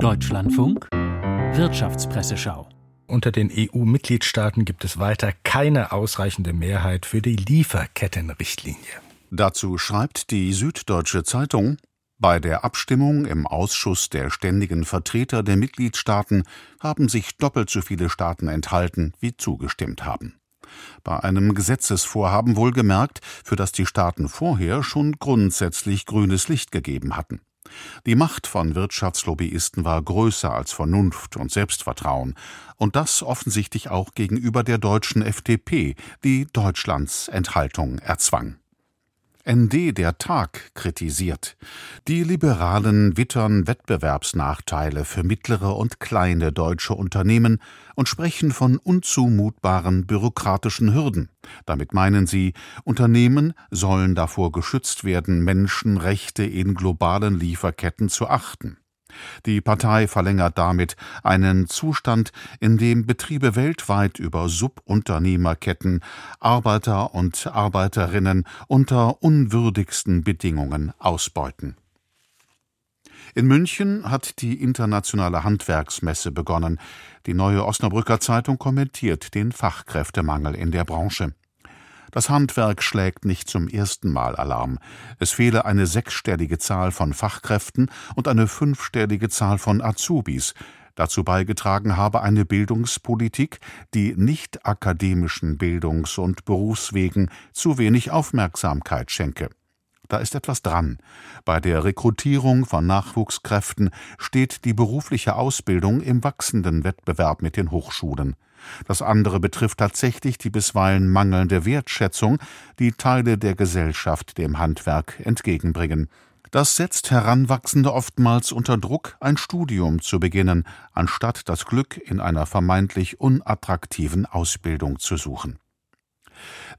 Deutschlandfunk Wirtschaftspresseschau unter den EU-Mitgliedstaaten gibt es weiter keine ausreichende Mehrheit für die Lieferkettenrichtlinie. Dazu schreibt die Süddeutsche Zeitung bei der Abstimmung im Ausschuss der ständigen Vertreter der Mitgliedstaaten haben sich doppelt so viele Staaten enthalten, wie zugestimmt haben. Bei einem Gesetzesvorhaben wohlgemerkt, für das die Staaten vorher schon grundsätzlich grünes Licht gegeben hatten. Die Macht von Wirtschaftslobbyisten war größer als Vernunft und Selbstvertrauen, und das offensichtlich auch gegenüber der deutschen FDP, die Deutschlands Enthaltung erzwang. ND der Tag kritisiert. Die Liberalen wittern Wettbewerbsnachteile für mittlere und kleine deutsche Unternehmen und sprechen von unzumutbaren bürokratischen Hürden. Damit meinen sie, Unternehmen sollen davor geschützt werden, Menschenrechte in globalen Lieferketten zu achten. Die Partei verlängert damit einen Zustand, in dem Betriebe weltweit über Subunternehmerketten Arbeiter und Arbeiterinnen unter unwürdigsten Bedingungen ausbeuten. In München hat die internationale Handwerksmesse begonnen. Die neue Osnabrücker Zeitung kommentiert den Fachkräftemangel in der Branche. Das Handwerk schlägt nicht zum ersten Mal Alarm. Es fehle eine sechsstellige Zahl von Fachkräften und eine fünfstellige Zahl von Azubis. Dazu beigetragen habe eine Bildungspolitik, die nicht akademischen Bildungs- und Berufswegen zu wenig Aufmerksamkeit schenke. Da ist etwas dran. Bei der Rekrutierung von Nachwuchskräften steht die berufliche Ausbildung im wachsenden Wettbewerb mit den Hochschulen. Das andere betrifft tatsächlich die bisweilen mangelnde Wertschätzung, die Teile der Gesellschaft dem Handwerk entgegenbringen. Das setzt Heranwachsende oftmals unter Druck, ein Studium zu beginnen, anstatt das Glück in einer vermeintlich unattraktiven Ausbildung zu suchen.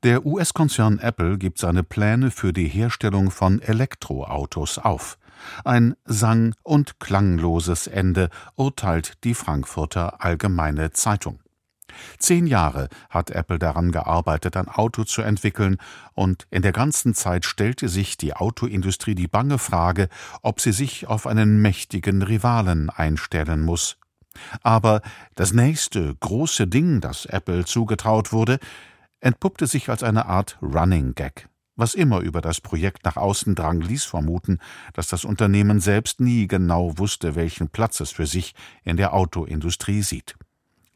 Der US-Konzern Apple gibt seine Pläne für die Herstellung von Elektroautos auf. Ein sang- und klangloses Ende urteilt die Frankfurter Allgemeine Zeitung. Zehn Jahre hat Apple daran gearbeitet, ein Auto zu entwickeln, und in der ganzen Zeit stellte sich die Autoindustrie die bange Frage, ob sie sich auf einen mächtigen Rivalen einstellen muss. Aber das nächste große Ding, das Apple zugetraut wurde, entpuppte sich als eine Art Running Gag. Was immer über das Projekt nach außen drang, ließ vermuten, dass das Unternehmen selbst nie genau wusste, welchen Platz es für sich in der Autoindustrie sieht.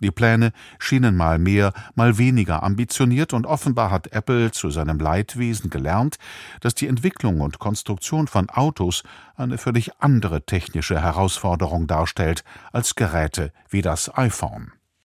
Die Pläne schienen mal mehr, mal weniger ambitioniert, und offenbar hat Apple zu seinem Leidwesen gelernt, dass die Entwicklung und Konstruktion von Autos eine völlig andere technische Herausforderung darstellt als Geräte wie das iPhone.